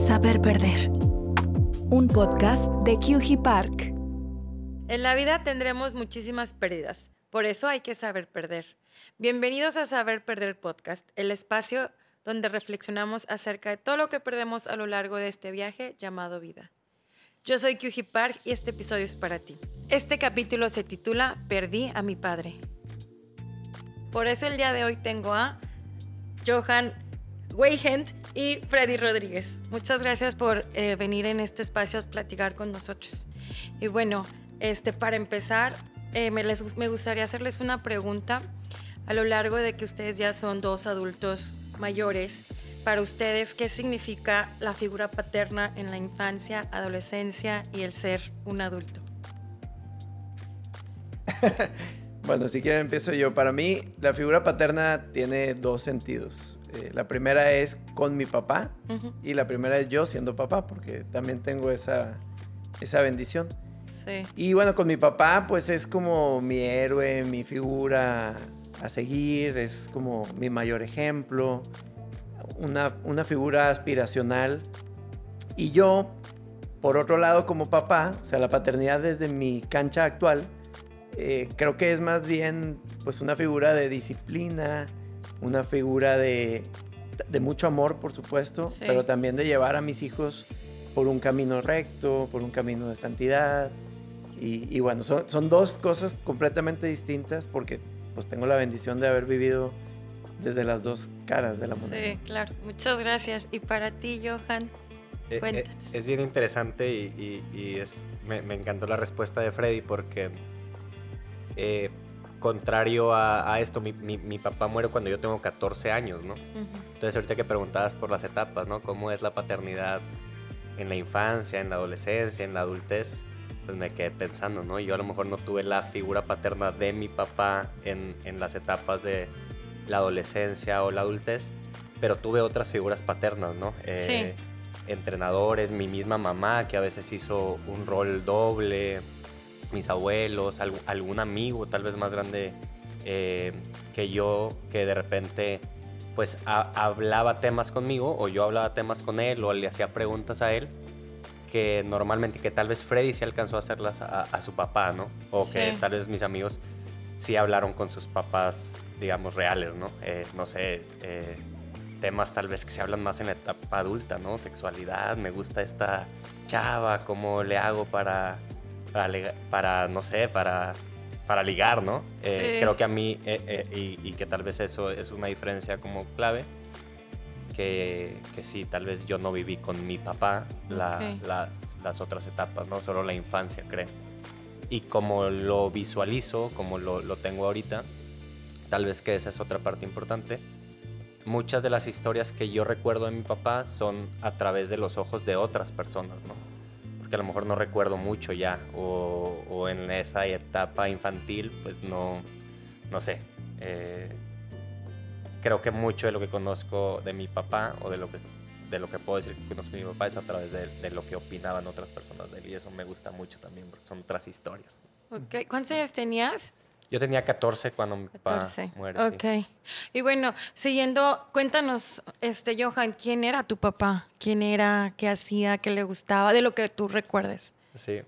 Saber Perder. Un podcast de QG Park. En la vida tendremos muchísimas pérdidas, por eso hay que saber perder. Bienvenidos a Saber Perder Podcast, el espacio donde reflexionamos acerca de todo lo que perdemos a lo largo de este viaje llamado vida. Yo soy QG Park y este episodio es para ti. Este capítulo se titula Perdí a mi padre. Por eso el día de hoy tengo a Johan Weigand y Freddy Rodríguez. Muchas gracias por eh, venir en este espacio a platicar con nosotros. Y bueno, este, para empezar, eh, me, les, me gustaría hacerles una pregunta. A lo largo de que ustedes ya son dos adultos mayores, para ustedes, ¿qué significa la figura paterna en la infancia, adolescencia y el ser un adulto? bueno, si quieren empiezo yo. Para mí, la figura paterna tiene dos sentidos. Eh, la primera es con mi papá y la primera es yo siendo papá, porque también tengo esa, esa bendición. Sí. Y bueno, con mi papá, pues es como mi héroe, mi figura a seguir, es como mi mayor ejemplo, una, una figura aspiracional. Y yo, por otro lado, como papá, o sea, la paternidad desde mi cancha actual, eh, creo que es más bien pues una figura de disciplina, una figura de, de mucho amor, por supuesto, pero también de llevar a mis hijos por un camino recto, por un camino de santidad. Y, bueno, son, son, dos cosas completamente distintas porque pues tengo la bendición de haber vivido desde las dos caras de la moneda. Sí, claro. Muchas gracias. Y para ti, Johan, eh, eh, cuéntanos. es bien interesante y, y es, me, me, encantó la respuesta de Freddy porque eh, contrario a, esto, mi, mi, papá muere cuando yo tengo 14 años, ¿no? Entonces ahorita que preguntabas por las etapas, ¿no? ¿Cómo es la paternidad en la infancia, en la adolescencia, en la adultez? Pues me quedé pensando, ¿no? Yo a lo mejor no tuve la figura paterna de mi papá en, en las etapas de la adolescencia o la adultez, pero tuve otras figuras paternas, ¿no? Eh, entrenadores, mi misma mamá que a veces hizo un rol doble, mis abuelos, algún amigo tal vez más grande eh, que yo, que de repente pues hablaba temas conmigo o yo hablaba temas con él o le hacía preguntas a él que normalmente, que tal vez Freddy sí alcanzó a hacerlas a, su papá, ¿no? O que tal vez mis amigos sí hablaron con sus papás, digamos, reales, ¿no? Eh, no sé, eh, temas tal vez que se hablan más en la etapa adulta, ¿no? Sexualidad, me gusta esta chava, cómo le hago para para, no sé, para, para ligar, ¿no? Eh, creo que a mí, eh, eh, y, que tal vez eso es una diferencia como clave, que, que sí, tal vez yo no viví con mi papá las, las, otras etapas, ¿no? Solo la infancia, creo. Y como lo visualizo, como lo, lo tengo ahorita, tal vez que esa es otra parte importante. Muchas de las historias que yo recuerdo de mi papá son a través de los ojos de otras personas, ¿no? Que a lo mejor no recuerdo mucho ya, o, en esa etapa infantil, pues no, no sé. Eh, creo que mucho de lo que conozco de mi papá, o de lo que, de lo que puedo decir que conozco de mi papá, es a través de, lo que opinaban otras personas de él, y eso me gusta mucho también, porque son otras historias. Okay. ¿Cuántos años tenías? Yo tenía 14 cuando mi papá muere. Ok. Y bueno, siguiendo, cuéntanos, este, Johan, ¿quién era tu papá? ¿Quién era? ¿Qué hacía? ¿Qué le gustaba? De lo que tú recuerdes. Sí,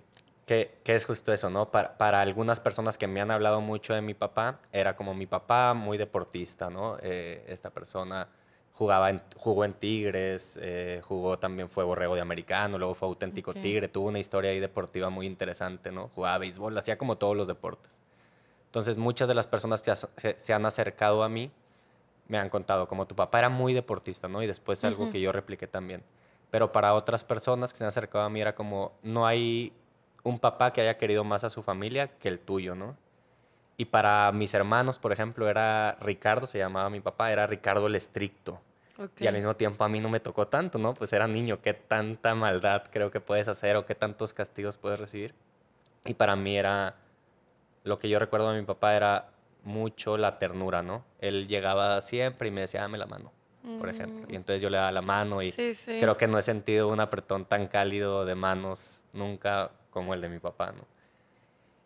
que, que es justo eso, ¿no? Para, para, algunas personas que me han hablado mucho de mi papá, era como mi papá, muy deportista, ¿no? Eh, esta persona jugaba en, jugó en Tigres, eh, jugó también, fue borrego de americano, luego fue auténtico tigre, tuvo una historia ahí deportiva muy interesante, ¿no? Jugaba béisbol, hacía como todos los deportes. Entonces muchas de las personas que se, han acercado a mí me han contado como tu papá era muy deportista, ¿no? Y después algo que yo repliqué también. Pero para otras personas que se han acercado a mí era como, no hay un papá que haya querido más a su familia que el tuyo, ¿no? Y para mis hermanos, por ejemplo, era Ricardo, se llamaba mi papá, era Ricardo el estricto. Y al mismo tiempo a mí no me tocó tanto, ¿no? Pues era niño, qué tanta maldad creo que puedes hacer o qué tantos castigos puedes recibir. Y para mí era lo que yo recuerdo de mi papá era mucho la ternura, ¿no? Él llegaba siempre y me decía, dame la mano, por ejemplo. Y mm. entonces yo le daba la mano y creo que no he sentido un apretón tan cálido de manos nunca como el de mi papá, ¿no?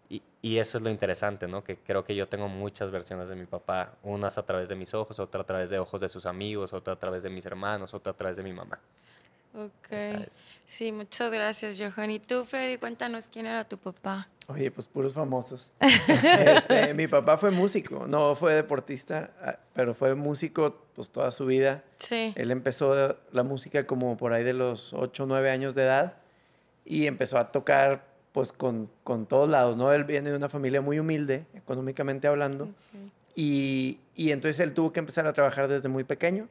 Y, y, eso es lo interesante, ¿no? Que creo que yo tengo muchas versiones de mi papá, unas a través de mis ojos, otra a través de ojos de sus amigos, otra a través de mis hermanos, otra a través de mi mamá. Ok. Sí, muchas gracias, Johan. Y tú, Freddy, cuéntanos quién era tu papá. Oye, pues puros famosos. Este, mi papá fue músico, no fue deportista, ah, pero fue músico pues toda su vida. Sí. Él empezó la música como por ahí de los 8 o 9 años de edad y empezó a tocar pues con, con todos lados, ¿no? Él viene de una familia muy humilde, económicamente hablando, y, y, entonces él tuvo que empezar a trabajar desde muy pequeño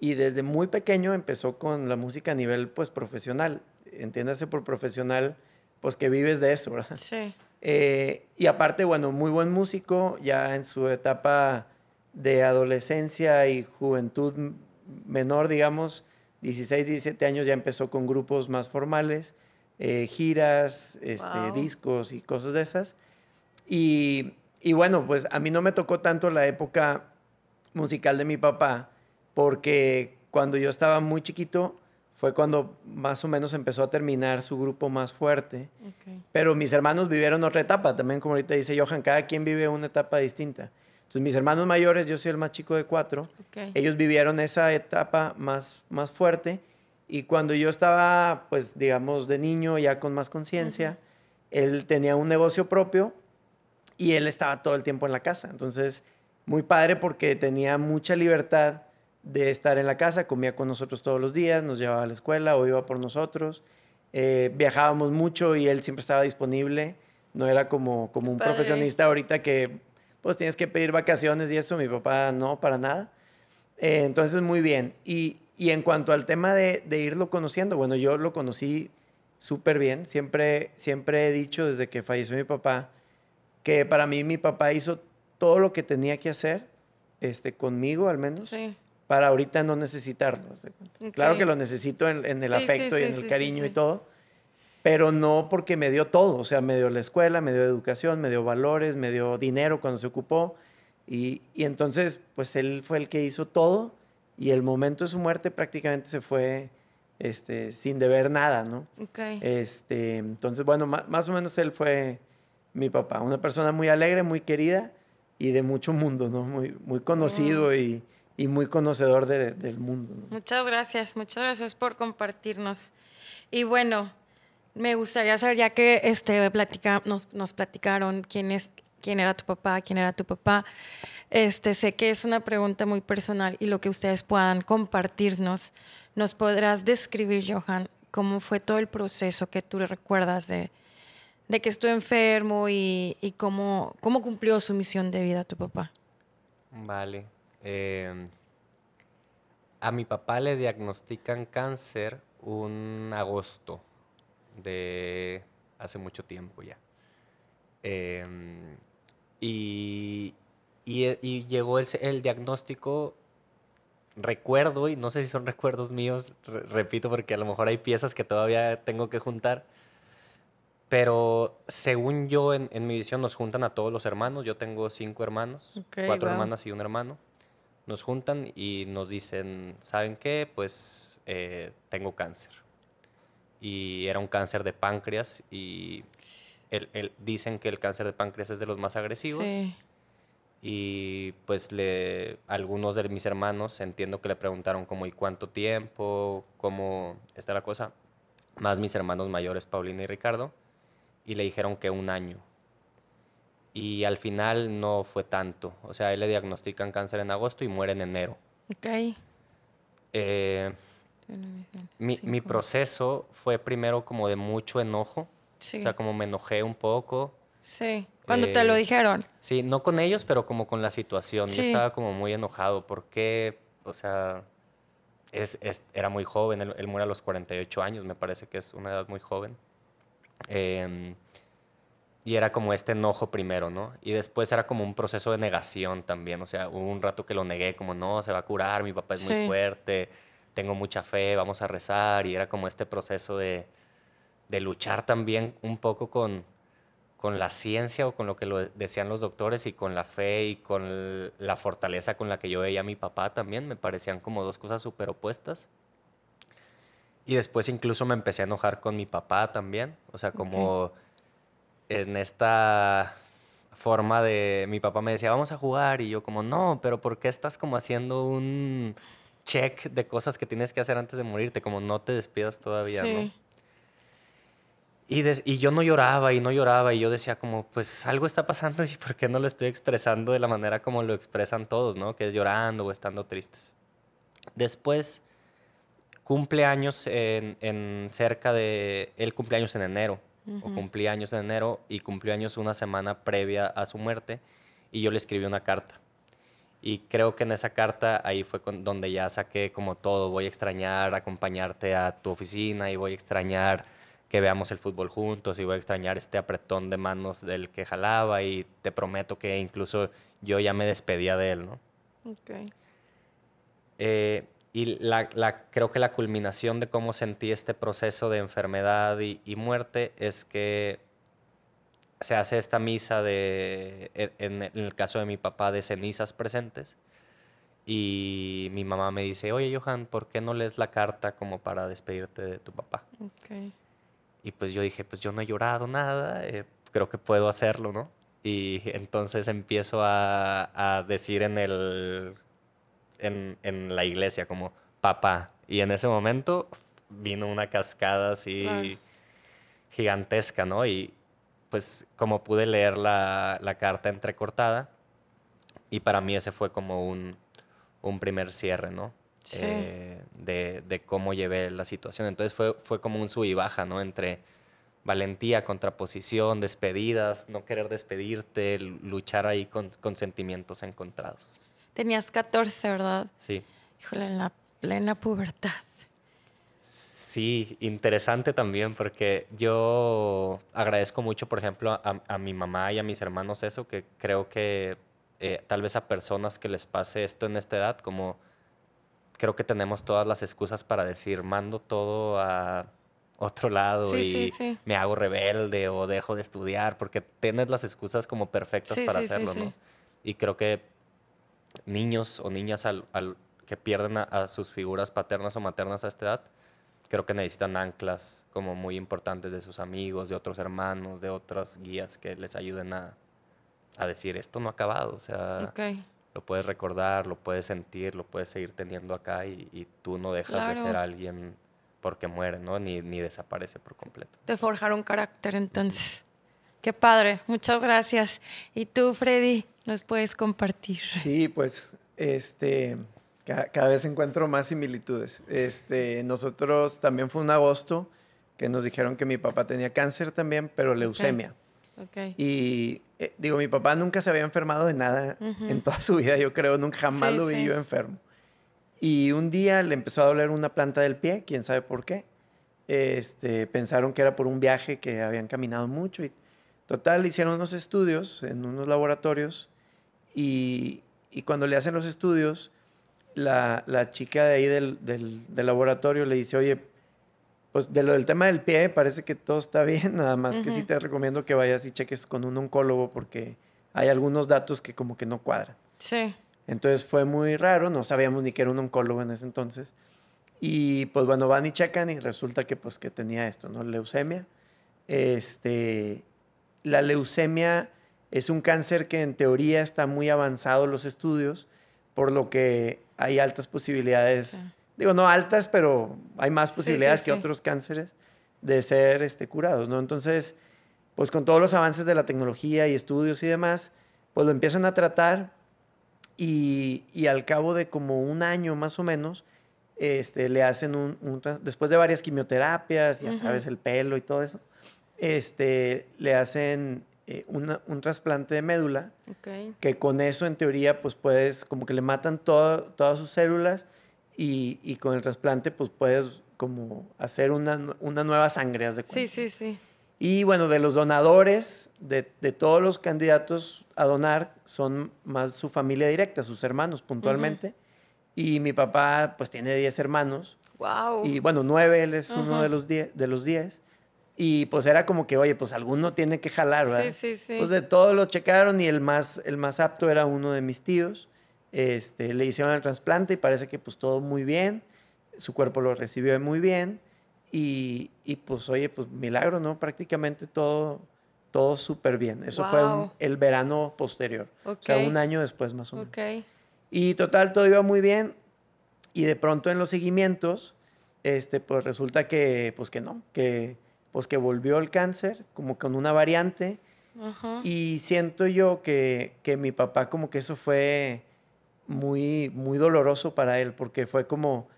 y desde muy pequeño empezó con la música a nivel pues profesional, entiéndase por profesional pues que vives de eso, ¿verdad? Sí. Eh, y aparte, bueno, muy buen músico, ya en su etapa de adolescencia y juventud menor, digamos, 16, 17 años, ya empezó con grupos más formales, eh, giras, este, discos y cosas de esas. Y, y bueno, pues a mí no me tocó tanto la época musical de mi papá, porque cuando yo estaba muy chiquito, fue cuando más o menos empezó a terminar su grupo más fuerte. Pero mis hermanos vivieron otra etapa, también como ahorita dice Johan, cada quien vive una etapa distinta. Entonces mis hermanos mayores, yo soy el más chico de cuatro, ellos vivieron esa etapa más, más fuerte y cuando yo estaba, pues digamos, de niño, ya con más conciencia, él tenía un negocio propio y él estaba todo el tiempo en la casa. Entonces, muy padre porque tenía mucha libertad de estar en la casa, comía con nosotros todos los días, nos llevaba a la escuela o iba por nosotros. Eh, viajábamos mucho y él siempre estaba disponible. No era como, como un profesionista ahorita que pues tienes que pedir vacaciones y eso. Mi papá no, para nada. Eh, entonces, muy bien. Y, y, en cuanto al tema de, de irlo conociendo, bueno, yo lo conocí súper bien. Siempre, siempre he dicho desde que falleció mi papá que para mí mi papá hizo todo lo que tenía que hacer, este, conmigo al menos. Sí para ahorita no necesitarlo. Claro que lo necesito en, el afecto y en el cariño y todo, pero no porque me dio todo, o sea, me dio la escuela, me dio educación, me dio valores, me dio dinero cuando se ocupó, y, y entonces, pues él fue el que hizo todo, y el momento de su muerte prácticamente se fue este, sin deber nada, ¿no? Este, entonces, bueno, más, o menos él fue mi papá, una persona muy alegre, muy querida y de mucho mundo, ¿no? Muy, muy conocido y y muy conocedor del mundo. Muchas gracias, muchas gracias por compartirnos. Y bueno, me gustaría saber, ya que este, platica, nos, nos, platicaron quién, es, quién era tu papá, quién era tu papá, este, sé que es una pregunta muy personal y lo que ustedes puedan compartirnos, nos podrás describir, Johan, cómo fue todo el proceso que tú recuerdas de, de que estuvo enfermo y, y cómo, cómo cumplió su misión de vida tu papá. Vale, Em, a mi papá le diagnostican cáncer un agosto de hace mucho tiempo ya. Em, y, llegó el, diagnóstico, recuerdo, y no sé si son recuerdos míos, repito, porque a lo mejor hay piezas que todavía tengo que juntar, pero según yo, en, mi visión, nos juntan a todos los hermanos. Yo tengo cinco hermanos, cuatro hermanas y un hermano nos juntan y nos dicen, ¿saben qué? Pues eh, tengo cáncer. Y era un cáncer de páncreas y el, dicen que el cáncer de páncreas es de los más agresivos. Y pues le, algunos de mis hermanos entiendo que le preguntaron cómo y cuánto tiempo, cómo está la cosa. Más mis hermanos mayores, Paulina y Ricardo. Y le dijeron que un año y al final no fue tanto. O sea, él le diagnostican cáncer en agosto y muere en enero. Ok. Eh, mi, mi, proceso fue primero como de mucho enojo. Sí. O sea, como me enojé un poco. Sí. Cuando te lo eh, dijeron. Sí, no con ellos, pero como con la situación. Yo estaba como muy enojado porque, o sea, es, es, era muy joven. Él, él, muere a los 48 años, me parece que es una edad muy joven. Eh, y era como este enojo primero, ¿no? Y después era como un proceso de negación también, o sea, hubo un rato que lo negué como, no, se va a curar, mi papá es muy fuerte, tengo mucha fe, vamos a rezar, y era como este proceso de, de luchar también un poco con, con la ciencia o con lo que lo decían los doctores y con la fe y con la fortaleza con la que yo veía a mi papá también, me parecían como dos cosas súper opuestas. Y después incluso me empecé a enojar con mi papá también, o sea, como en esta forma de mi papá me decía, vamos a jugar y yo como, no, pero ¿por qué estás como haciendo un, check de cosas que tienes que hacer antes de morirte, como no te despidas todavía, ¿no? Y, y, yo no lloraba y no lloraba y yo decía como, pues algo está pasando y ¿por qué no lo estoy expresando de la manera como lo expresan todos, ¿no? Que es llorando o estando tristes. Después, cumpleaños en, en cerca de, él cumpleaños en enero, o cumplí años en enero y cumplió años una semana previa a su muerte y yo le escribí una carta. Y creo que en esa carta ahí fue donde ya saqué como todo, voy a extrañar acompañarte a tu oficina y voy a extrañar que veamos el fútbol juntos y voy a extrañar este apretón de manos del que jalaba y te prometo que incluso yo ya me despedía de él, ¿no? Ok. Eh, y la, creo que la culminación de cómo sentí este proceso de enfermedad y, muerte es que se hace esta misa de, en, el caso de mi papá, de cenizas presentes. Y mi mamá me dice, oye Johan, ¿por qué no lees la carta como para despedirte de tu papá? Okay. Y pues yo dije, pues yo no he llorado nada, eh, creo que puedo hacerlo, ¿no? Y entonces empiezo a, a decir en el en, en, la iglesia como papá. Y en ese momento vino una cascada así gigantesca, ¿no? Y pues como pude leer la, la, carta entrecortada, y para mí ese fue como un, un primer cierre, ¿no? Sí. Eh, de, de, cómo llevé la situación. Entonces fue, fue como un sub y baja, ¿no? Entre valentía, contraposición, despedidas, no querer despedirte, luchar ahí con, con sentimientos encontrados. Tenías 14, ¿verdad? Sí. Híjole, en la plena pubertad. Sí, interesante también porque yo agradezco mucho, por ejemplo, a, mi mamá y a mis hermanos eso, que creo que eh, tal vez a personas que les pase esto en esta edad, como creo que tenemos todas las excusas para decir, mando todo a otro lado y me hago rebelde o dejo de estudiar, porque tienes las excusas como perfectas para hacerlo, ¿no? Y creo que niños o niñas al, que pierden a, sus figuras paternas o maternas a esta edad, creo que necesitan anclas como muy importantes de sus amigos, de otros hermanos, de otras guías que les ayuden a, a decir, esto no ha acabado, o sea, lo puedes recordar, lo puedes sentir, lo puedes seguir teniendo acá y, tú no dejas de ser alguien porque muere, ¿no? Ni, ni desaparece por completo. Te forjaron carácter entonces. Qué padre, muchas gracias. ¿Y tú, Freddy, nos puedes compartir? Sí, pues, este, cada, vez encuentro más similitudes. Este, nosotros también fue un agosto que nos dijeron que mi papá tenía cáncer también, pero leucemia. Okay. Y eh, digo, mi papá nunca se había enfermado de nada en toda su vida, yo creo, nunca jamás lo vi yo enfermo. Y un día le empezó a doler una planta del pie, quién sabe por qué. Este, pensaron que era por un viaje que habían caminado mucho y Total, hicieron unos estudios en unos laboratorios y, cuando le hacen los estudios, la, chica de ahí del, laboratorio le dice, oye, pues de lo del tema del pie parece que todo está bien, nada más que sí te recomiendo que vayas y cheques con un oncólogo porque hay algunos datos que como que no cuadran. Sí. Entonces fue muy raro, no sabíamos ni que era un oncólogo en ese entonces. Y pues bueno, van y checan y resulta que pues que tenía esto, ¿no? Leucemia. Este, la leucemia es un cáncer que en teoría está muy avanzado en los estudios, por lo que hay altas posibilidades, digo, no altas, pero hay más posibilidades que otros cánceres de ser este, curados, ¿no? Entonces, pues con todos los avances de la tecnología y estudios y demás, pues lo empiezan a tratar y, al cabo de como un año más o menos, este, le hacen un, después de varias quimioterapias, ya sabes, el pelo y todo eso, este, le hacen eh, un trasplante de médula, que con eso en teoría pues puedes, como que le matan todas sus células y, con el trasplante pues puedes como hacer una, nueva sangre, de Sí, sí, sí. Y bueno, de los donadores, de, todos los candidatos a donar, son más su familia directa, sus hermanos puntualmente. Y mi papá pues tiene 10 hermanos. Wow. Y bueno, 9, él es uno de los 10. De los diez. Y pues era como que, oye, pues alguno tiene que jalar, ¿verdad? Sí, sí, sí. Pues de todos lo checaron y el más, el más apto era uno de mis tíos. Este, le hicieron el trasplante y parece que pues todo muy bien. Su cuerpo lo recibió muy bien. Y, y pues, oye, pues milagro, ¿no? Prácticamente todo, todo súper bien. Eso fue el verano posterior. O sea, un año después más o menos. Okay. Y total, todo iba muy bien. Y de pronto en los seguimientos, este, pues resulta que, pues que no, que, pues que volvió el cáncer, como con una variante. Y siento yo que, que mi papá como que eso fue muy, muy doloroso para él, porque fue como,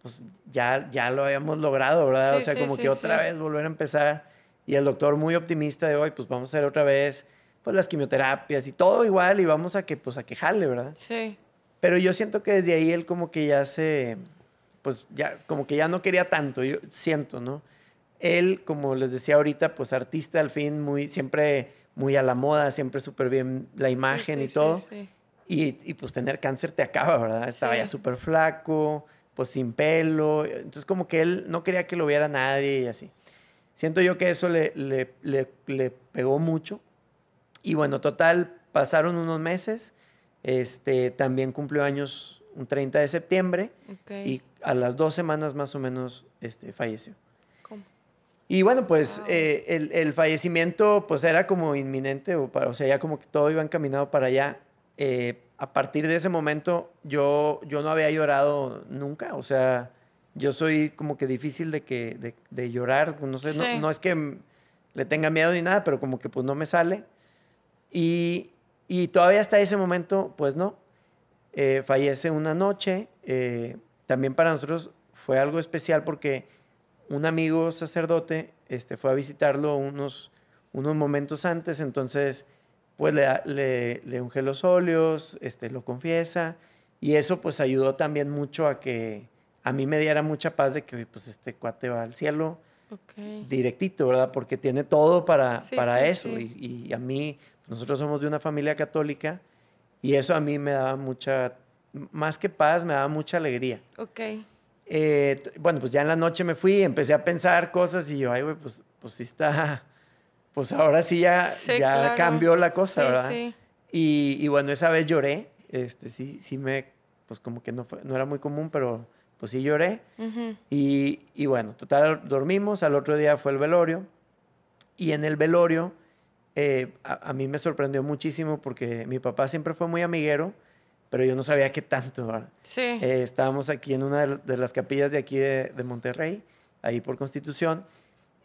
pues ya, ya lo habíamos logrado, ¿verdad? o sea, como que otra vez volver a empezar. Y el doctor muy optimista de hoy, pues vamos a hacer otra vez pues las quimioterapias y todo igual y vamos a que pues a quejarle, ¿verdad? Sí. Pero yo siento que desde ahí él como que ya se pues ya como que ya no quería tanto, yo siento, ¿no? Él, como les decía ahorita, pues artista al fin muy siempre muy a la moda, siempre súper bien la imagen y todo. Y, y, pues tener cáncer te acaba, ¿verdad? Estaba ya súper flaco, pues sin pelo. Entonces como que él no quería que lo viera nadie y así. Siento yo que eso le, le, le, pegó mucho. Y bueno, total, pasaron unos meses. Este, también cumplió años un 30 de septiembre. Y a las dos semanas más o menos este, falleció. Y bueno, pues eh, el, el, fallecimiento pues era como inminente, o, para, o sea, ya como que todo iba encaminado para allá. Eh, a partir de ese momento yo, yo no había llorado nunca, o sea, yo soy como que difícil de, que, de, de llorar, no sé, no, no, es que le tenga miedo ni nada, pero como que pues no me sale. Y, y todavía hasta ese momento, pues no. Eh, fallece una noche, eh, también para nosotros fue algo especial porque un amigo sacerdote este, fue a visitarlo unos, unos momentos antes, entonces pues le, le, unge los óleos, este, lo confiesa, y eso pues ayudó también mucho a que a mí me diera mucha paz de que pues este cuate va al cielo directito, ¿verdad? Porque tiene todo para, para eso, Y, y, a mí, nosotros somos de una familia católica, y eso a mí me daba mucha, más que paz, me daba mucha alegría. Ok. Eh, bueno, pues ya en la noche me fui, empecé a pensar cosas y yo, ay, güey, pues, pues sí está pues ahora sí ya, ya cambió la cosa, ¿verdad? Sí. Y, y, bueno, esa vez lloré, este, sí, sí me, pues como que no, fue, no era muy común, pero pues sí lloré. y, y, bueno, total, dormimos, al otro día fue el velorio, y en el velorio eh, a, mí me sorprendió muchísimo porque mi papá siempre fue muy amiguero, pero yo no sabía qué tanto, ¿verdad? Sí. Eh, estábamos aquí en una de las capillas de aquí de, de Monterrey, ahí por Constitución,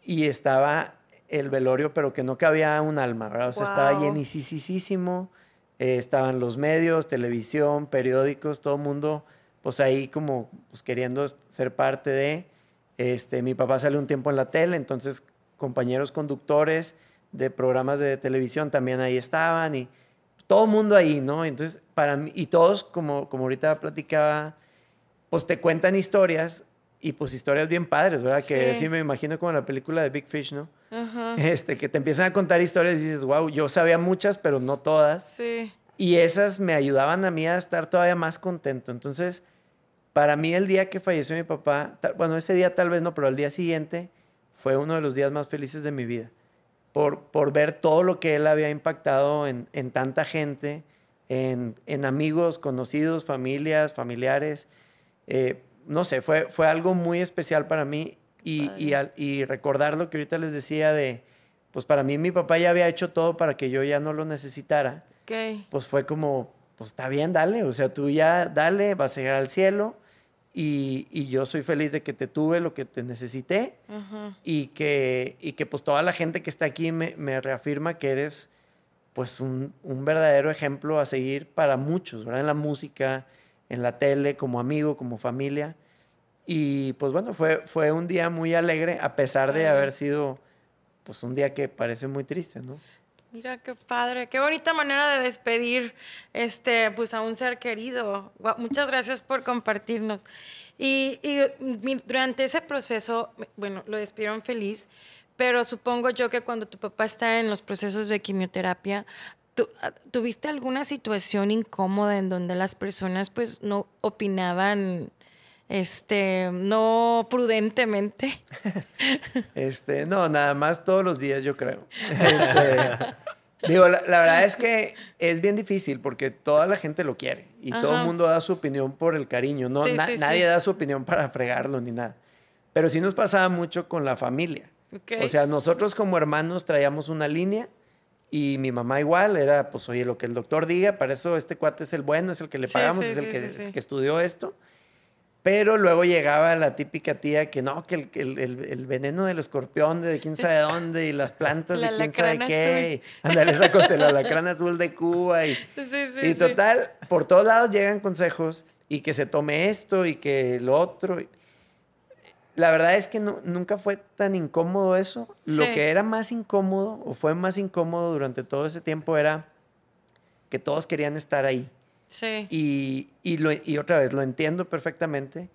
y estaba el velorio, pero que no cabía un alma, ¿verdad? O sea, estaba llenísimo, eh, estaban los medios, televisión, periódicos, todo el mundo, pues ahí como pues, queriendo ser parte de. Este, mi papá salió un tiempo en la tele, entonces compañeros conductores de programas de televisión también ahí estaban y todo mundo ahí, ¿no? Entonces, para mí, y todos, como, como ahorita platicaba, pues te cuentan historias y pues historias bien padres, ¿verdad? Que sí me imagino como la película de Big Fish, ¿no? Este, que te empiezan a contar historias y dices, wow, yo sabía muchas, pero no todas. Sí. Y esas me ayudaban a mí a estar todavía más contento. Entonces, para mí el día que falleció mi papá, bueno, ese día tal vez no, pero el día siguiente fue uno de los días más felices de mi vida. Por, por ver todo lo que él había impactado en, en tanta gente, en, en, amigos, conocidos, familias, familiares. Eh, no sé, fue, fue algo muy especial para mí y, y, recordar lo que ahorita les decía de, pues para mí mi papá ya había hecho todo para que yo ya no lo necesitara. Pues fue como, pues está bien, dale, o sea, tú ya dale, vas a llegar al cielo y, y yo soy feliz de que te tuve lo que te necesité y, que, y que pues toda la gente que está aquí me, me reafirma que eres pues un, un, verdadero ejemplo a seguir para muchos, ¿verdad? En la música, en la tele, como amigo, como familia. Y pues bueno, fue, fue un día muy alegre, a pesar de haber sido pues un día que parece muy triste, ¿no? Mira qué padre, qué bonita manera de despedir este, pues a un ser querido. Muchas gracias por compartirnos. Y, y durante ese proceso, bueno, lo despidieron feliz, pero supongo yo que cuando tu papá está en los procesos de quimioterapia, ah, ¿tuviste alguna situación incómoda en donde las personas pues no opinaban este, no prudentemente. Este, no, nada más todos los días, yo creo. Este, digo, la, verdad es que es bien difícil porque toda la gente lo quiere y todo el mundo da su opinión por el cariño. No, nadie da su opinión para fregarlo ni nada. Pero sí nos pasaba mucho con la familia. O sea, nosotros como hermanos traíamos una línea y mi mamá igual era, pues, oye, lo que el doctor diga, para eso este cuate es el bueno, es el que le pagamos, es el que, el que estudió esto. Pero luego llegaba la típica tía que no, que el, el, el, veneno del escorpión de quién sabe dónde y las plantas de quién sabe qué. Ándale, esa cosa, la alacrán azul de Cuba. Y, sí, sí, y total, por todos lados llegan consejos y que se tome esto y que lo otro. La verdad es que no, nunca fue tan incómodo eso. Lo que era más incómodo o fue más incómodo durante todo ese tiempo era que todos querían estar ahí. Sí. Y, y, lo, y otra vez, lo entiendo perfectamente,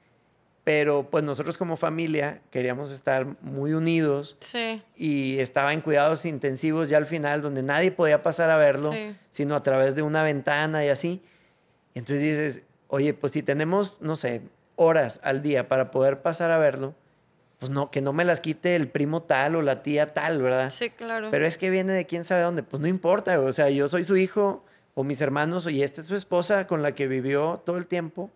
pero pues nosotros como familia queríamos estar muy unidos. Sí. Y estaba en cuidados intensivos ya al final, donde nadie podía pasar a verlo, sino a través de una ventana y así. Y entonces dices, oye, pues si tenemos, no sé, horas al día para poder pasar a verlo, pues no, que no me las quite el primo tal o la tía tal, ¿verdad? Sí, claro. Pero es que viene de quién sabe dónde, pues no importa, o sea, yo soy su hijo o mis hermanos y esta es su esposa con la que vivió todo el tiempo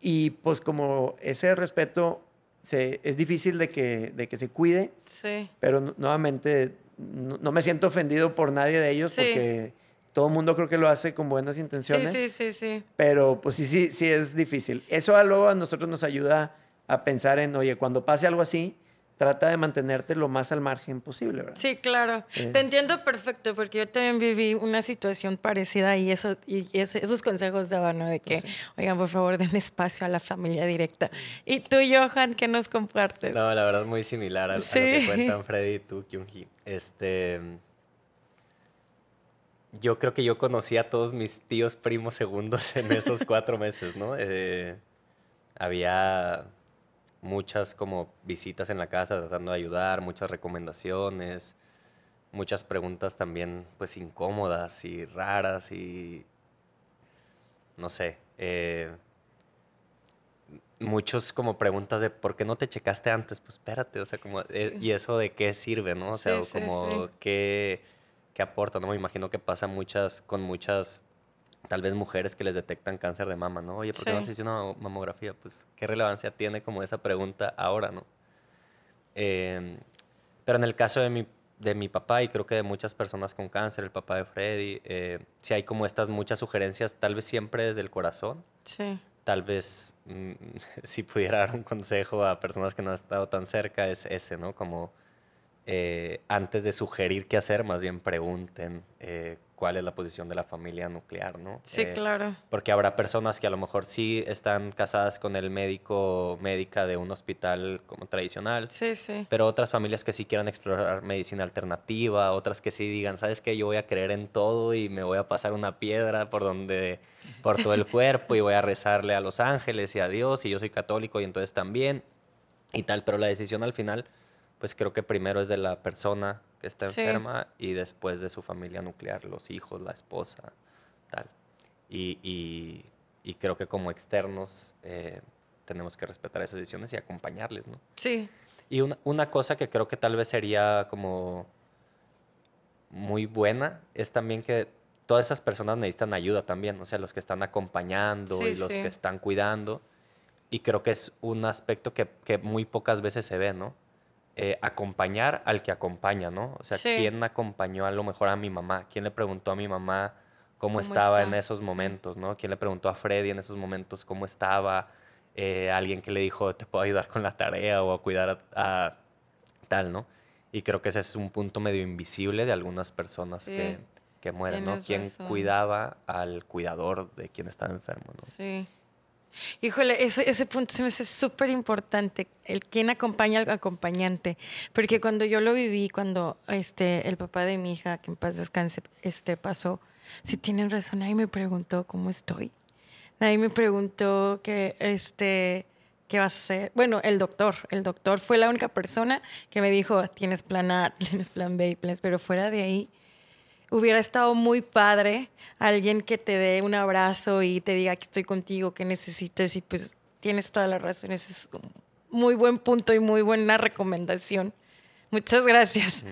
y pues como ese respeto se, es difícil de que, de que se cuide, sí. pero nuevamente no, me siento ofendido por nadie de ellos porque todo el mundo creo que lo hace con buenas intenciones. Sí, sí, sí, sí. Pero pues sí, sí, sí es difícil. Eso a luego a nosotros nos ayuda a pensar en, oye, cuando pase algo así, trata de mantenerte lo más al margen posible, ¿verdad? Sí, claro. Eh. Te entiendo perfecto, porque yo también viví una situación parecida y, eso, y esos consejos daban, ¿no? De que, pues oigan, por favor, den espacio a la familia directa. Y tú, Johan, ¿qué nos compartes? No, la verdad, muy similar a, lo que cuentan Freddy y tú, Kyung-hee. Este yo creo que yo conocí a todos mis tíos primos segundos en esos cuatro meses, ¿no? Eh, había muchas como visitas en la casa tratando de ayudar, muchas recomendaciones, muchas preguntas también pues incómodas y raras y no sé, eh, muchos como preguntas de ¿por qué no te checaste antes? Pues espérate, o sea, como, eh, ¿y eso de qué sirve, no? O sea, como qué que aporta, ¿no? Me imagino que pasa muchas, con muchas, tal vez mujeres que les detectan cáncer de mama, ¿no? Oye, ¿por qué no te hiciste una mamografía? Pues, ¿qué relevancia tiene como esa pregunta ahora, ¿no? Em, pero en el caso de mi, de mi papá y creo que de muchas personas con cáncer, el papá de Freddy, eh, si hay como estas muchas sugerencias, tal vez siempre desde el corazón. Sí. Tal vez mm, si pudiera dar un consejo a personas que no han estado tan cerca es ese, ¿no? Como eh, antes de sugerir qué hacer, más bien pregunten eh, cuál es la posición de la familia nuclear, ¿no? Sí, eh, claro. Porque habrá personas que a lo mejor sí están casadas con el médico médica de un hospital como tradicional. Sí, sí. Pero otras familias que sí quieran explorar medicina alternativa, otras que sí digan, ¿sabes qué? Yo voy a creer en todo y me voy a pasar una piedra por donde por todo el cuerpo y voy a rezarle a los ángeles y a Dios y yo soy católico y entonces también y tal, pero la decisión al final pues creo que primero es de la persona que está enferma y después de su familia nuclear, los hijos, la esposa, tal. Y, creo que como externos eh, tenemos que respetar esas decisiones y acompañarles, ¿no? Sí. Y una, una, cosa que creo que tal vez sería como muy buena es también que todas esas personas necesitan ayuda también, o sea, los que están acompañando y los que están cuidando. Y creo que es un aspecto que, que muy pocas veces se ve, ¿no? Eh, acompañar al que acompaña, ¿no? O sea, ¿quién acompañó a lo mejor a mi mamá? ¿Quién le preguntó a mi mamá cómo, estaba en esos momentos, ¿no? ¿Quién le preguntó a Freddy en esos momentos cómo estaba? Eh, alguien que le dijo, te puedo ayudar con la tarea o a cuidar a, tal, ¿no? Y creo que ese es un punto medio invisible de algunas personas que, que, mueren, ¿no? ¿Quién cuidaba al cuidador de quien estaba enfermo, ¿no? Sí. Híjole, ese punto se me hace súper importante, el quién acompaña al acompañante, porque cuando yo lo viví, cuando este, el papá de mi hija, que en paz descanse, este, pasó, si tienen razón, nadie me preguntó cómo estoy, nadie me preguntó que, este, qué vas a hacer. Bueno, el doctor, el doctor fue la única persona que me dijo, tienes plan A, tienes plan B, pero fuera de ahí, hubiera estado muy padre alguien que te dé un abrazo y te diga que estoy contigo, que necesites y pues tienes todas las razones. Es un muy buen punto y muy buena recomendación. Muchas gracias.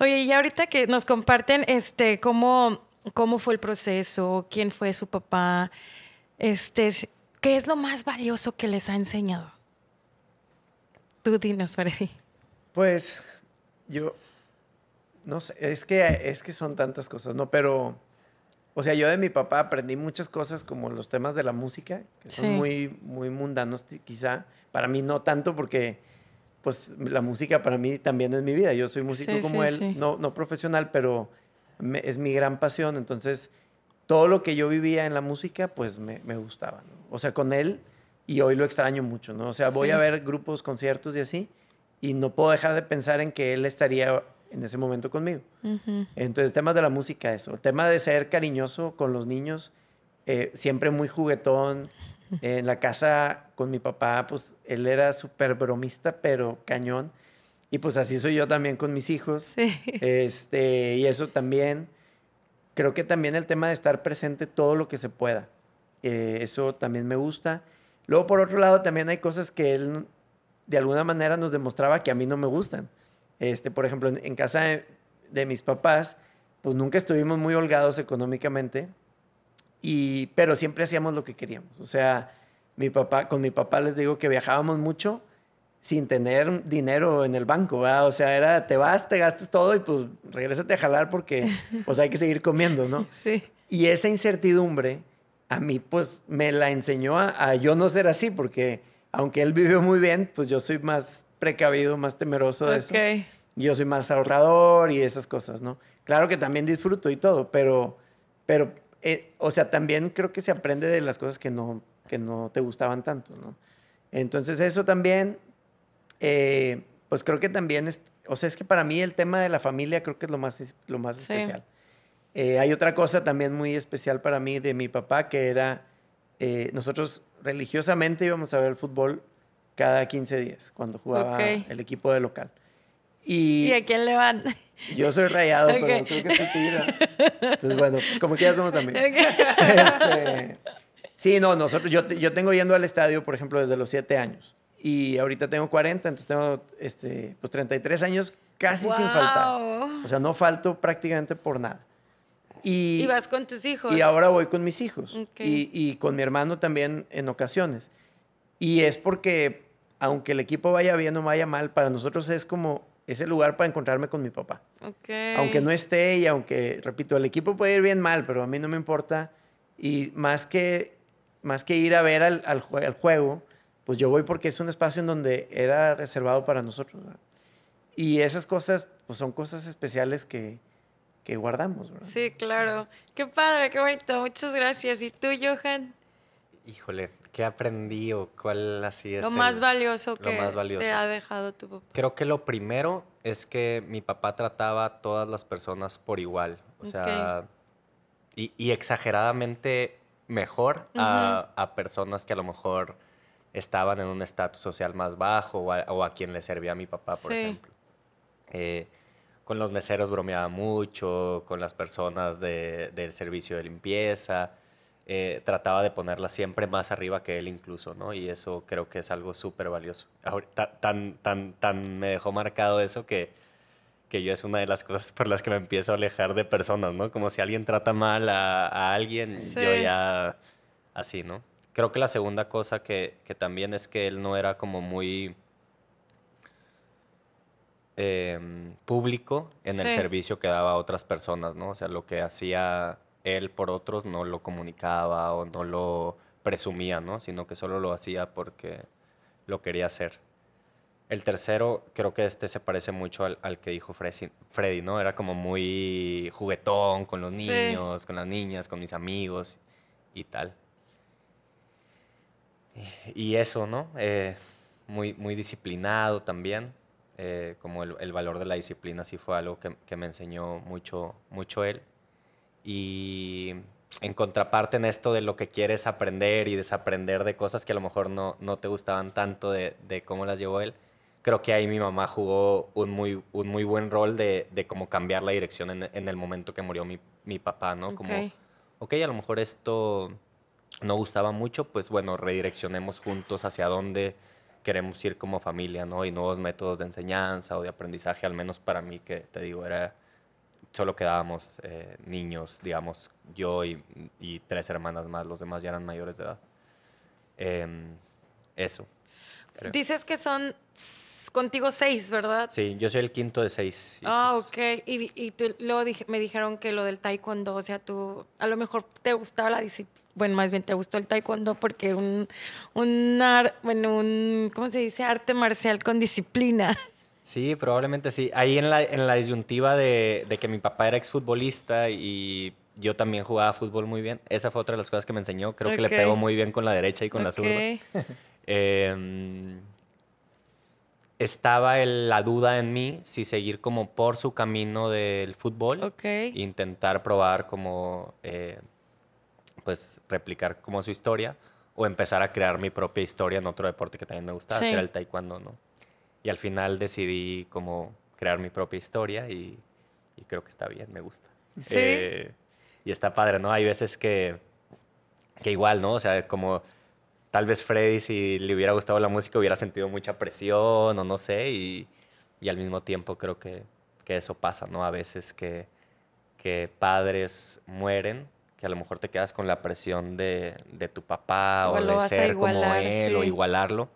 Oye, y ahorita que nos comparten este cómo, cómo fue el proceso, quién fue su papá, este, ¿qué es lo más valioso que les ha enseñado? Tú dinos, Freddy. Pues yo no sé, es que, es que son tantas cosas, ¿no? Pero, o sea, yo de mi papá aprendí muchas cosas como los temas de la música, que son Sí. muy, muy mundanos quizá. Para mí no tanto porque, pues, la música para mí también es mi vida. Yo soy músico Sí, como sí, él. No, no profesional, pero me- es mi gran pasión. Entonces, todo lo que yo vivía en la música, pues me, me gustaba. ¿no? O sea, con él, y hoy lo extraño mucho, ¿no? O sea, voy a ver grupos, conciertos y así, y no puedo dejar de pensar en que él estaría en ese momento conmigo. Ujú. Entonces, temas de la música, eso. El tema de ser cariñoso con los niños, eh, siempre muy juguetón. En la casa con mi papá, pues él era súper bromista, pero cañón. Y pues así soy yo también con mis hijos. Sí. Este, y eso también, creo que también el tema de estar presente todo lo que se pueda. Eh, eso también me gusta. Luego, por otro lado, también hay cosas que él de alguna manera nos demostraba que a mí no me gustan. Este, por ejemplo, en, en casa de, de mis papás, pues nunca estuvimos muy holgados económicamente, y, pero siempre hacíamos lo que queríamos. O sea, mi papá, con mi papá les digo que viajábamos mucho sin tener dinero en el banco, ¿verdad? O sea, era, te vas, te gastas todo y pues regrésate a jalar porque pues hay que seguir comiendo, ¿no? Sí. Y esa incertidumbre a mí pues me la enseñó a, a yo no ser así porque aunque él vivió muy bien, pues yo soy más precavido, más temeroso de eso. Ok. Yo soy más ahorrador y esas cosas, ¿no? Claro que también disfruto y todo, pero, pero eh, o sea, también creo que se aprende de las cosas que no, que no te gustaban tanto, ¿no? Entonces eso también, eh, pues creo que también, es, o sea, es que para mí el tema de la familia creo que es lo más, lo más Sí. especial. Eh, hay otra cosa también muy especial para mí de mi papá, que era, eh, nosotros religiosamente íbamos a ver el fútbol cada 15 días, cuando jugaba Ok. el equipo de local. Y, ¿Y a quién le van? yo soy rayado, Ok. pero creo que tú tira. Entonces, bueno, pues como que ya somos amigos. Este, sí, no, nosotros, yo, yo tengo yendo al estadio, por ejemplo, desde los 7 años. Y ahorita tengo 40, entonces tengo este, pues 33 años casi sin faltar. O sea, no falto prácticamente por nada. Y, Y vas con tus hijos. y ahora voy con mis hijos. Ok. Y, y con mi hermano también en ocasiones. Y es porque, aunque el equipo vaya bien o vaya mal, para nosotros es como ese lugar para encontrarme con mi papá. Ok. Aunque no esté y aunque, repito, el equipo puede ir bien mal, pero a mí no me importa. Y más que, más que ir a ver al, al jue- al juego, pues yo voy porque es un espacio en donde era reservado para nosotros. ¿verdad? Y esas cosas, pues son cosas especiales que, que guardamos. ¿verdad? Sí, claro. Qué padre, qué bonito. Muchas gracias. ¿Y tú, Johan? Híjole, ¿qué aprendí o cuál así es? Lo el- más valioso que más valioso. te ha dejado tu papá. Creo que lo primero es que mi papá trataba a todas las personas por igual. O sea, y, y exageradamente mejor a, a personas que a lo mejor estaban en un estatus social más bajo o a, o a quien le servía a mi papá, por Sí. ejemplo. Eh, con los meseros bromeaba mucho, con las personas de- del servicio de limpieza. Eh, trataba de ponerla siempre más arriba que él incluso, ¿no? Y eso creo que es algo súper valioso. Ahorita, tan, tan, tan me dejó marcado eso que, que yo es una de las cosas por las que me empiezo a alejar de personas, ¿no? Como si alguien trata mal a, a alguien, Sí. yo ya así, ¿no? Creo que la segunda cosa que, que también es que él no era como muy em, público en el servicio que daba a otras personas, ¿no? O sea, lo que hacía él por otros no lo comunicaba o no lo presumía, ¿no? Sino que solo lo hacía porque lo quería hacer. El tercero, creo que este se parece mucho al, al que dijo Freddy, ¿no? Era como muy juguetón con los Sí. niños, con las niñas, con mis amigos y tal. Y eso, ¿no? Eh, muy, muy disciplinado también. eh, como el, el valor de la disciplina sí fue algo que, que me enseñó mucho, mucho él. Y en contraparte en esto de lo que quieres aprender y desaprender de cosas que a lo mejor no, no te gustaban tanto de, de cómo las llevó él, creo que ahí mi mamá jugó un muy, un muy buen rol de, de cómo cambiar la dirección en, en el momento que murió mi, mi papá, ¿no? Como, Ok. ok, a lo mejor esto no gustaba mucho, pues bueno, redireccionemos juntos hacia dónde queremos ir como familia, ¿no? Y nuevos métodos de enseñanza o de aprendizaje, al menos para mí, que te digo, era solo quedábamos eh, niños, digamos, yo y, y tres hermanas más, los demás ya eran mayores de edad. Em, eso. creo. Dices que son contigo seis, ¿verdad? Sí, yo soy el quinto de seis. ah, pues ok. Y, y tú, luego dije, me dijeron que lo del taekwondo, o sea, tú a lo mejor te gustaba la disciplina. Bueno, más bien te gustó el taekwondo porque un, un, bueno, un, ¿cómo se dice? Arte marcial con disciplina. Sí, probablemente sí. Ahí en la, en la disyuntiva de, de que mi papá era exfutbolista y yo también jugaba fútbol muy bien. Esa fue otra de las cosas que me enseñó. Creo que le pegó muy bien con la derecha y con la zurda. eh, estaba la duda en mí si seguir como por su camino del fútbol. Intentar probar como, eh, pues, replicar como su historia. O empezar a crear mi propia historia en otro deporte que también me gustaba, que era el taekwondo, ¿no? Y al final decidí como crear mi propia historia y, creo que está bien, me gusta. Sí. Eh, y está padre, ¿no? Hay veces que, que igual, ¿no? O sea, como tal vez Freddy, si le hubiera gustado la música, hubiera sentido mucha presión o no sé, y, y al mismo tiempo creo que, que, eso pasa, ¿no? A veces que, que, padres mueren, que a lo mejor te quedas con la presión de, de tu papá o, de ser como él o igualarlo.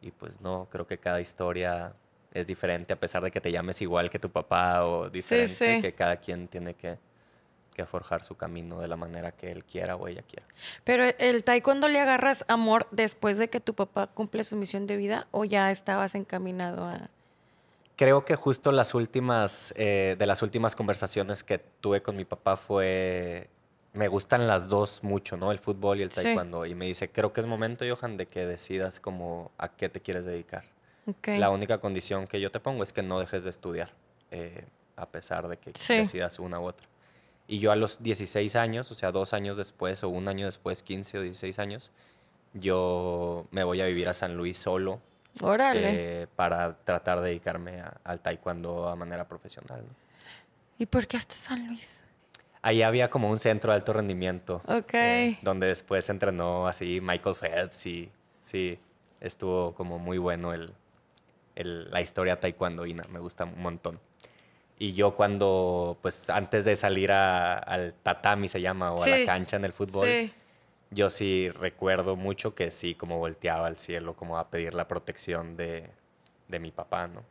Y pues no, creo que cada historia es diferente, a pesar de que te llames igual que tu papá o diferente, que cada quien tiene que que forjar su camino de la manera que él quiera o ella quiera. Pero el taekwondo le agarras amor después de que tu papá cumple su misión de vida o ya estabas encaminado a... Creo que justo las últimas, eh, de las últimas conversaciones que tuve con mi papá fue, me gustan las dos mucho, ¿no? El fútbol y el taekwondo. Y me dice, creo que es momento, Johan, de que decidas como a qué te quieres dedicar. La única condición que yo te pongo es que no dejes de estudiar, eh, a pesar de que decidas una u otra. Y yo a los 16 años, o sea, dos años después o un año después, 15 o 16 años, yo me voy a vivir a San Luis solo. Órale. Eh, para tratar de dedicarme al taekwondo a manera profesional. ¿Y por qué hasta San Luis? Ahí había como un centro de alto rendimiento. Ok. Eh, donde después entrenó así Michael Phelps y sí, estuvo como muy bueno el, el, la historia taekwondoína. Me gusta un montón. Y yo cuando, pues antes de salir al tatami se llama, o a la cancha en el fútbol, yo sí recuerdo mucho que sí, como volteaba al cielo, como a pedir la protección de, de mi papá, ¿no?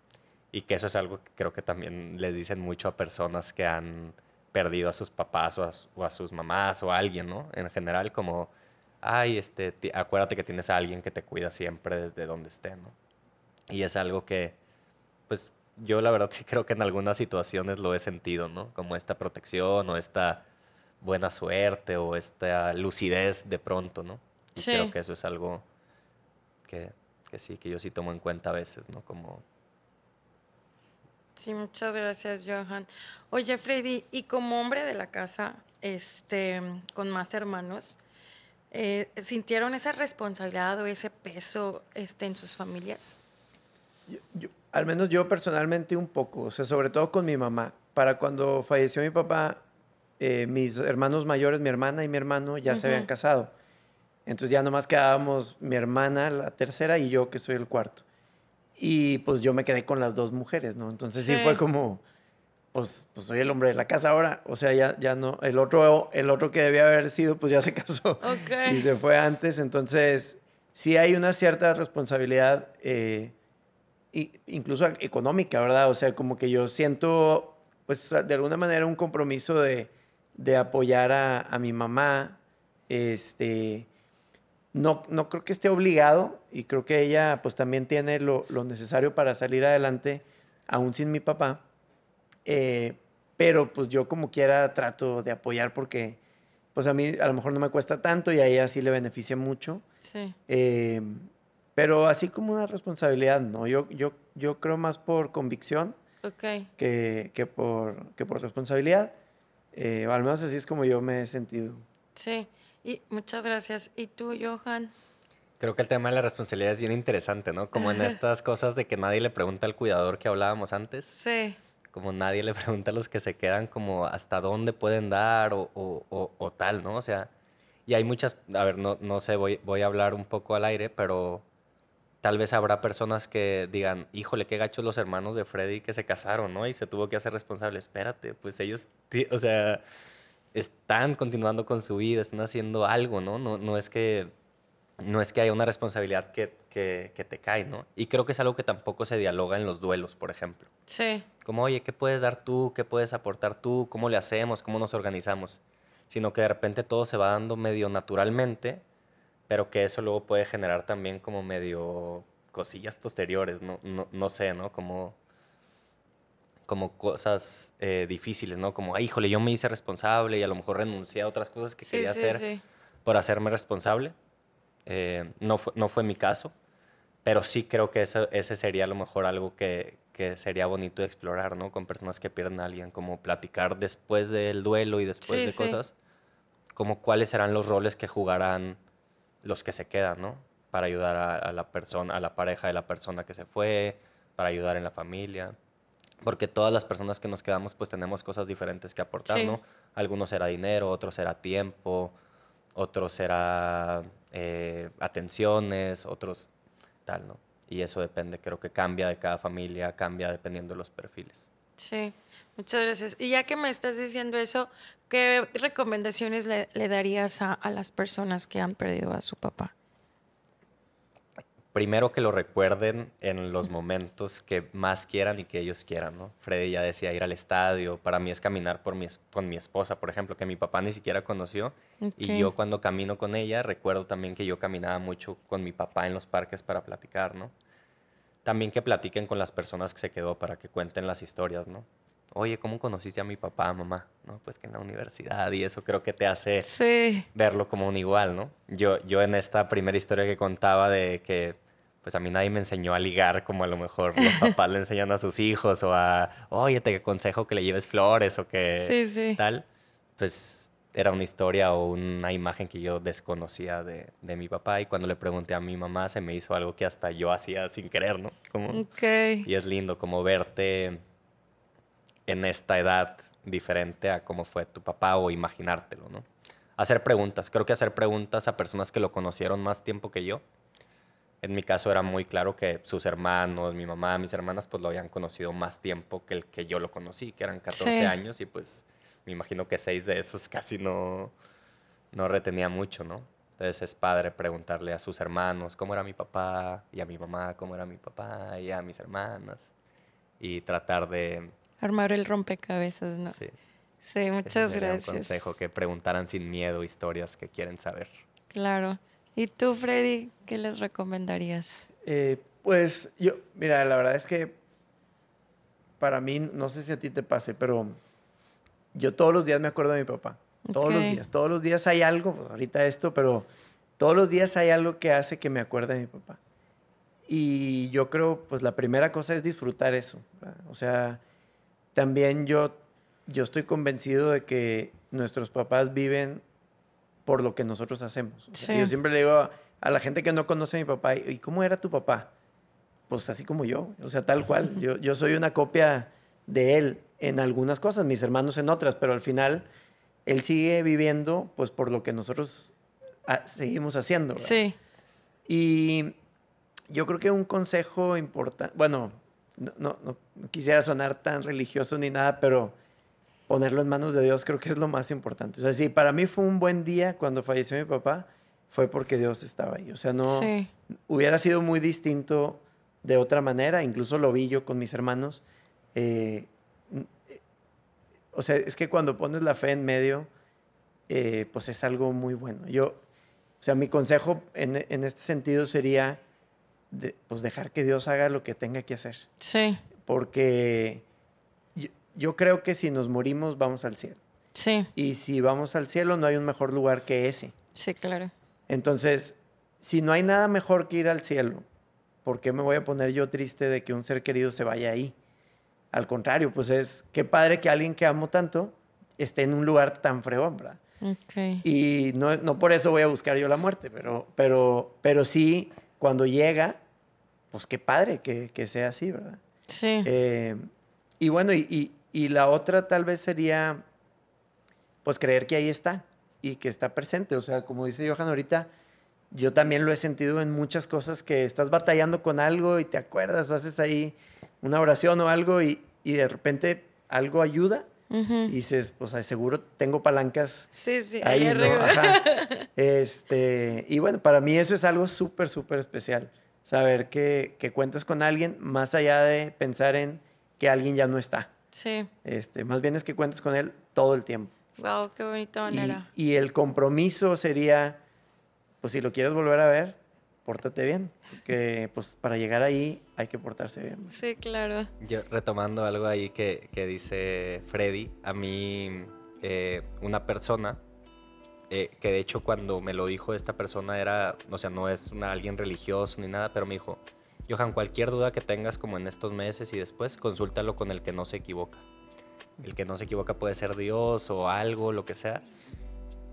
Y que eso es algo que creo que también les dicen mucho a personas que han perdido a sus papás o a, o a sus mamás o a alguien, ¿no? En general, como, ay, este, acuérdate que tienes a alguien que te cuida siempre desde donde esté, ¿no? Y es algo que, pues, yo la verdad sí creo que en algunas situaciones lo he sentido, ¿no? Como esta protección o esta buena suerte o esta lucidez de pronto, ¿no? Y sí. creo que eso es algo que, que, sí, que yo sí tomo en cuenta a veces, ¿no? Como... Sí, muchas gracias, Johan. Oye, Freddy, y como hombre de la casa, este, con más hermanos, eh, ¿sintieron esa responsabilidad o ese peso este, en sus familias? yo, al menos yo personalmente un poco, o sea, sobre todo con mi mamá. Para cuando falleció mi papá, eh, mis hermanos mayores, mi hermana y mi hermano ya se habían casado. Entonces ya nomás quedábamos mi hermana, la tercera, y yo, que soy el cuarto. Y pues yo me quedé con las dos mujeres, ¿no? Entonces sí, fue como, pues, pues soy el hombre de la casa ahora. O sea, ya, ya no, el otro, el otro que debía haber sido, pues ya se casó. Y se fue antes. Entonces sí hay una cierta responsabilidad. Eh, incluso económica, ¿verdad? O sea, como que yo siento, pues de alguna manera un compromiso de, de apoyar a, a, mi mamá. Este, no, no creo que esté obligado y creo que ella pues también tiene lo, lo necesario para salir adelante, aún sin mi papá. Eh, pero pues yo como quiera trato de apoyar porque pues a mí a lo mejor no me cuesta tanto y a ella sí le beneficia mucho. Sí. Eh, pero así como una responsabilidad, no. Yo, yo, yo creo más por convicción que, que, por, que por responsabilidad. Eh, al menos así es como yo me he sentido. Sí, y muchas gracias. ¿Y tú, Johan? Creo que el tema de la responsabilidad es bien interesante, ¿no? Como en estas cosas de que nadie le pregunta al cuidador que hablábamos antes. Sí. Como nadie le pregunta a los que se quedan como hasta dónde pueden dar o, o, o, tal, ¿no? O sea, y hay muchas, a ver, no, no sé, voy, voy a hablar un poco al aire, pero tal vez habrá personas que digan, híjole, qué gachos los hermanos de Freddy que se casaron, ¿no? Y se tuvo que hacer responsable. Espérate, pues ellos, o sea, están continuando con su vida, están haciendo algo, ¿no? No, no es que no es que haya una responsabilidad que, que, que, te cae, ¿no? Y creo que es algo que tampoco se dialoga en los duelos, por ejemplo. Sí. Como, oye, ¿qué puedes dar tú? ¿Qué puedes aportar tú? ¿Cómo le hacemos? ¿Cómo nos organizamos? Sino que de repente todo se va dando medio naturalmente, pero que eso luego puede generar también como medio cosillas posteriores, no, no, no sé, ¿no? Como, como cosas eh, difíciles, ¿no? Como, ay, híjole, yo me hice responsable y a lo mejor renuncié a otras cosas que Sí, quería sí, hacer sí. por hacerme responsable. Eh, no, fue, no fue mi caso, pero sí creo que eso, ese sería a lo mejor algo que, que sería bonito de explorar, ¿no? Con personas que pierden a alguien, como platicar después del duelo y después de cosas, como cuáles serán los roles que jugarán los que se quedan, ¿no? Para ayudar a, a la persona, a la pareja de la persona que se fue, para ayudar en la familia. Porque todas las personas que nos quedamos, pues tenemos cosas diferentes que aportar, Sí. ¿no? Algunos será dinero, otros será tiempo, otros será eh, atenciones, otros tal, ¿no? Y eso depende, creo que cambia de cada familia, cambia dependiendo de los perfiles. Sí, muchas gracias. Y ya que me estás diciendo eso, ¿qué recomendaciones le, le darías a, a las personas que han perdido a su papá? Primero que lo recuerden en los momentos que más quieran y que ellos quieran, ¿no? Freddy ya decía ir al estadio, para mí es caminar por mi, con mi esposa, por ejemplo, que mi papá ni siquiera conoció. Y yo cuando camino con ella, recuerdo también que yo caminaba mucho con mi papá en los parques para platicar, ¿no? También que platiquen con las personas que se quedó para que cuenten las historias, ¿no? Oye, ¿cómo conociste a mi papá, mamá? No, pues que en la universidad y eso creo que te hace Sí, verlo como un igual, ¿no? Yo, yo en esta primera historia que contaba de que pues a mí nadie me enseñó a ligar como a lo mejor los papás le enseñan a sus hijos o a, oye, te aconsejo que le lleves flores o que sí, sí. tal, pues era una historia o una imagen que yo desconocía de, de mi papá y cuando le pregunté a mi mamá se me hizo algo que hasta yo hacía sin querer, ¿no? Como, y es lindo como verte en esta edad diferente a cómo fue tu papá o imaginártelo, ¿no? Hacer preguntas. Creo que hacer preguntas a personas que lo conocieron más tiempo que yo. En mi caso era muy claro que sus hermanos, mi mamá, mis hermanas, pues lo habían conocido más tiempo que el que yo lo conocí, que eran 14 Sí. años y pues me imagino que seis de esos casi no, no retenía mucho, ¿no? Entonces es padre preguntarle a sus hermanos cómo era mi papá y a mi mamá cómo era mi papá y a mis hermanas y tratar de... Armar el rompecabezas, ¿no? Sí, Sí, ese muchas sería un gracias. consejo, que preguntaran sin miedo historias que quieren saber. Claro. ¿Y tú, Freddy, qué les recomendarías? Eh, pues yo, mira, la verdad es que para mí, no sé si a ti te pase, pero yo todos los días me acuerdo de mi papá. Todos los Ok. días. Todos los días hay algo, pues, ahorita esto, pero todos los días hay algo que hace que me acuerde de mi papá. Y yo creo, pues la primera cosa es disfrutar eso. ¿verdad? O sea, también yo, yo estoy convencido de que nuestros papás viven por lo que nosotros hacemos. Sí. Yo siempre le digo a, a la gente que no conoce a mi papá, ¿y cómo era tu papá? Pues así como yo, o sea, tal cual. Yo, yo soy una copia de él en algunas cosas, mis hermanos en otras, pero al final él sigue viviendo pues por lo que nosotros ah, seguimos haciendo. ¿verdad? Sí, Y yo creo que un consejo importante, bueno, no, no- no- no quisiera sonar tan religioso ni nada, pero ponerlo en manos de Dios creo que es lo más importante. O sea, sí, para mí fue un buen día cuando falleció mi papá, fue porque Dios estaba ahí. O sea, no sí, hubiera sido muy distinto de otra manera, incluso lo vi yo con mis hermanos. eh, eh, o sea, es que cuando pones la fe en medio, eh, pues es algo muy bueno. Yo, o sea, mi consejo en, en este sentido sería, de- pues dejar que Dios haga lo que tenga que hacer. sí, Porque yo, creo que si nos morimos, vamos al cielo. sí, Y si vamos al cielo, no hay un mejor lugar que ese. sí, claro. Entonces, si no hay nada mejor que ir al cielo, ¿por qué me voy a poner yo triste de que un ser querido se vaya ahí? Al contrario, pues es qué padre que alguien que amo tanto esté en un lugar tan fregón, ¿verdad? Ok. Y no, no por eso voy a buscar yo la muerte, pero, pero, pero sí, cuando llega, pues qué padre que, que sea así, ¿verdad? Sí, Eh, y bueno, y, y- y la otra tal vez sería, pues creer que ahí está y que está presente. O sea, como dice Johan ahorita, yo también lo he sentido en muchas cosas que estás batallando con algo y te acuerdas o haces ahí una oración o algo y, y de repente algo ayuda Y dices, pues seguro tengo palancas sí, sí, ahí, ¿no? Ajá. Este, y bueno, para mí eso es algo súper, súper especial. Saber que, que cuentas con alguien más allá de pensar en que alguien ya no está. Sí. Este, más bien es que cuentas con él todo el tiempo. Wow, qué bonita manera. Y, y el compromiso sería, pues si lo quieres volver a ver, pórtate bien, porque pues para llegar ahí hay que portarse bien. Sí, claro. Yo retomando algo ahí que, que dice Freddy, a mí eh, una persona, eh, que de hecho cuando me lo dijo esta persona era, o sea, no es una, alguien religioso ni nada, pero me dijo, Johan, cualquier duda que tengas como en estos meses y después, consúltalo con el que no se equivoca. El que no se equivoca puede ser Dios o algo, lo que sea.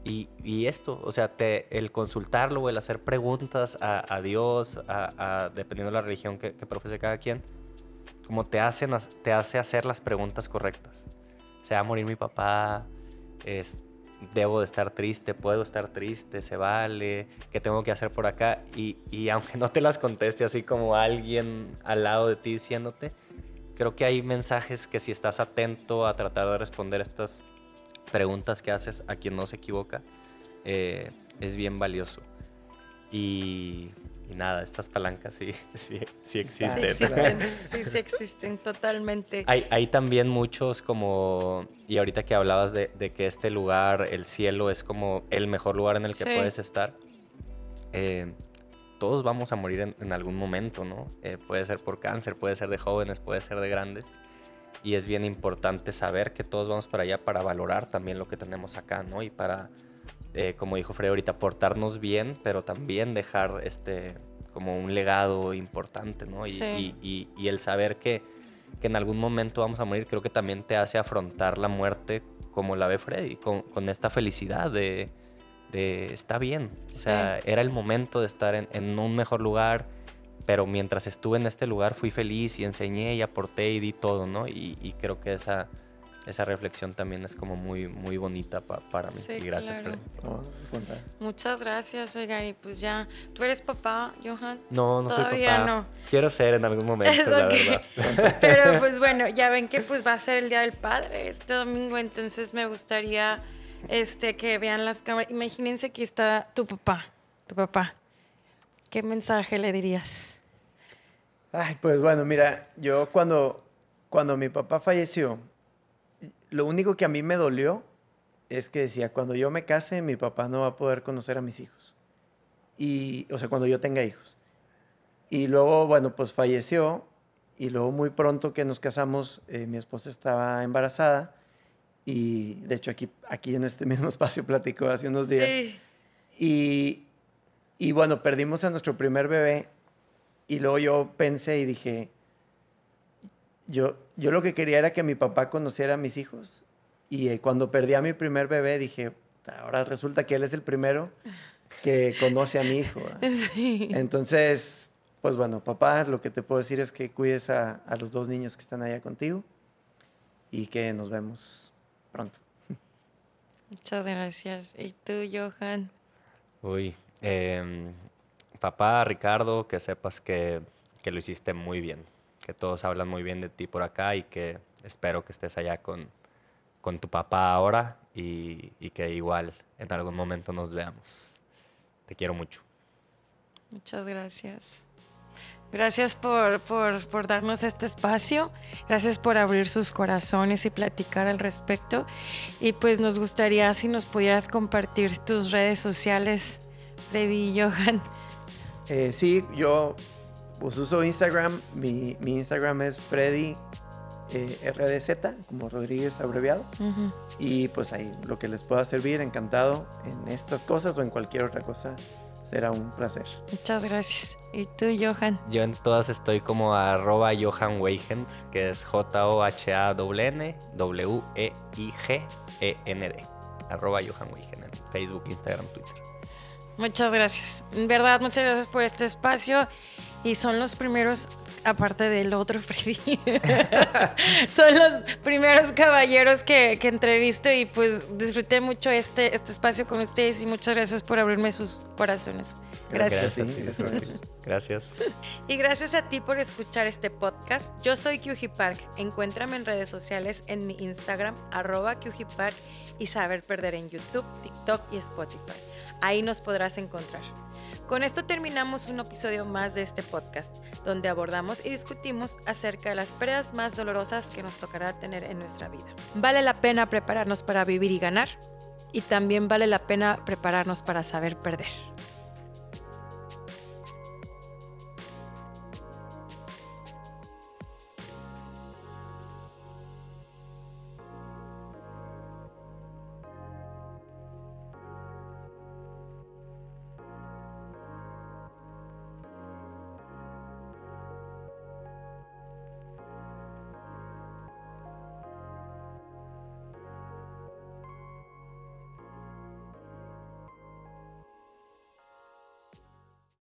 Y, esto, o sea, te, el consultarlo o el hacer preguntas a, Dios, dependiendo de la religión que, profese cada quien, como te, hacen, te hace hacer las preguntas correctas. ¿Se va a morir mi papá? Es, ¿Debo de estar triste? ¿Puedo estar triste? ¿Se vale? ¿Qué tengo que hacer por acá? Y, y aunque no te las conteste así como alguien al lado de ti diciéndote, creo que hay mensajes que si estás atento a tratar de responder estas preguntas que haces a quien no se equivoca, eh, es bien valioso. Y, nada, estas palancas sí, sí, sí existen. Sí sí, existen, totalmente. Hay, hay, también muchos como, y ahorita que hablabas de, que este lugar, el cielo, es como el mejor lugar en el que puedes estar. Eh, todos vamos a morir en, algún momento, ¿no? Eh, puede ser por cáncer, puede ser de jóvenes, puede ser de grandes y es bien importante saber que todos vamos para allá para valorar también lo que tenemos acá, ¿no? Y para, eh, como dijo Fred ahorita, portarnos bien, pero también dejar este como un legado importante, ¿no? Y, y, el saber que, que, en algún momento vamos a morir, creo que también te hace afrontar la muerte como la ve Freddy, con, con esta felicidad de, de, está bien, o sea, era el momento de estar en, en un mejor lugar, pero mientras estuve en este lugar fui feliz y enseñé y aporté y di todo, ¿no? Y, creo que esa, esa reflexión también es como muy, muy bonita para mí. y gracias, Fred. Muchas gracias, oigan. Y pues ya, ¿tú eres papá, Johan? No, no soy papá. No. Quiero ser en algún momento, la verdad. Pero pues bueno, ya ven que pues va a ser el Día del Padre este domingo, entonces me gustaría este, que vean las cámaras. Imagínense que está tu papá, tu papá. ¿Qué mensaje le dirías? Ay, pues bueno, mira, yo cuando, cuando mi papá falleció, lo único que a mí me dolió es que decía, cuando yo me case, mi papá no va a poder conocer a mis hijos. Y, o sea, cuando yo tenga hijos. Y luego, bueno, pues falleció. Y luego muy pronto que nos casamos, eh, mi esposa estaba embarazada. Y de hecho aquí, aquí en este mismo espacio platicó hace unos días. Sí. Y, y bueno, perdimos a nuestro primer bebé y luego yo pensé y dije, yo, yo lo que quería era que mi papá conociera a mis hijos. Y eh, cuando perdí a mi primer bebé dije, ahora resulta que él es el primero que conoce a mi hijo. Entonces, pues bueno, papá, lo que te puedo decir es que cuides a, a los dos niños que están allá contigo y que nos vemos pronto. Muchas gracias. ¿Y tú, Johan? Uy, eh, papá, Ricardo, que sepas que, lo hiciste muy bien, que todos hablan muy bien de ti por acá y que espero que estés allá con, con tu papá ahora y, que igual en algún momento nos veamos. Te quiero mucho. Muchas gracias. Gracias por, por, por, darnos este espacio. Gracias por abrir sus corazones y platicar al respecto. Y pues nos gustaría si nos pudieras compartir tus redes sociales, Freddy y Johan. Eh, sí, yo pues, uso Instagram. Mi, Instagram es Freddy eh, RDZ, como Rodríguez abreviado. Y pues ahí lo que les pueda servir, encantado en estas cosas o en cualquier otra cosa. Será un placer. Muchas gracias. ¿Y tú, Johan? Yo en todas estoy como arroba Johan Weigand, que es J-O-H-A-N-N W-E-I-G-E-N-D. Arroba Johan Weigand en Facebook, Instagram, Twitter. Muchas gracias. En verdad, muchas gracias por este espacio. Y son los primeros aparte del otro Freddy. Son los primeros caballeros que, que, entrevisto y pues disfruté mucho este, este espacio con ustedes y muchas gracias por abrirme sus corazones. Gracias. Gracias. gracias. Y gracias a ti por escuchar este podcast. Yo soy QG Park. Encuéntrame en redes sociales en mi Instagram, arroba QG Park y Saber Perder en YouTube, TikTok y Spotify. Ahí nos podrás encontrar. Con esto terminamos un episodio más de este podcast, donde abordamos y discutimos acerca de las pérdidas más dolorosas que nos tocará tener en nuestra vida. Vale la pena prepararnos para vivir y ganar, y también vale la pena prepararnos para saber perder.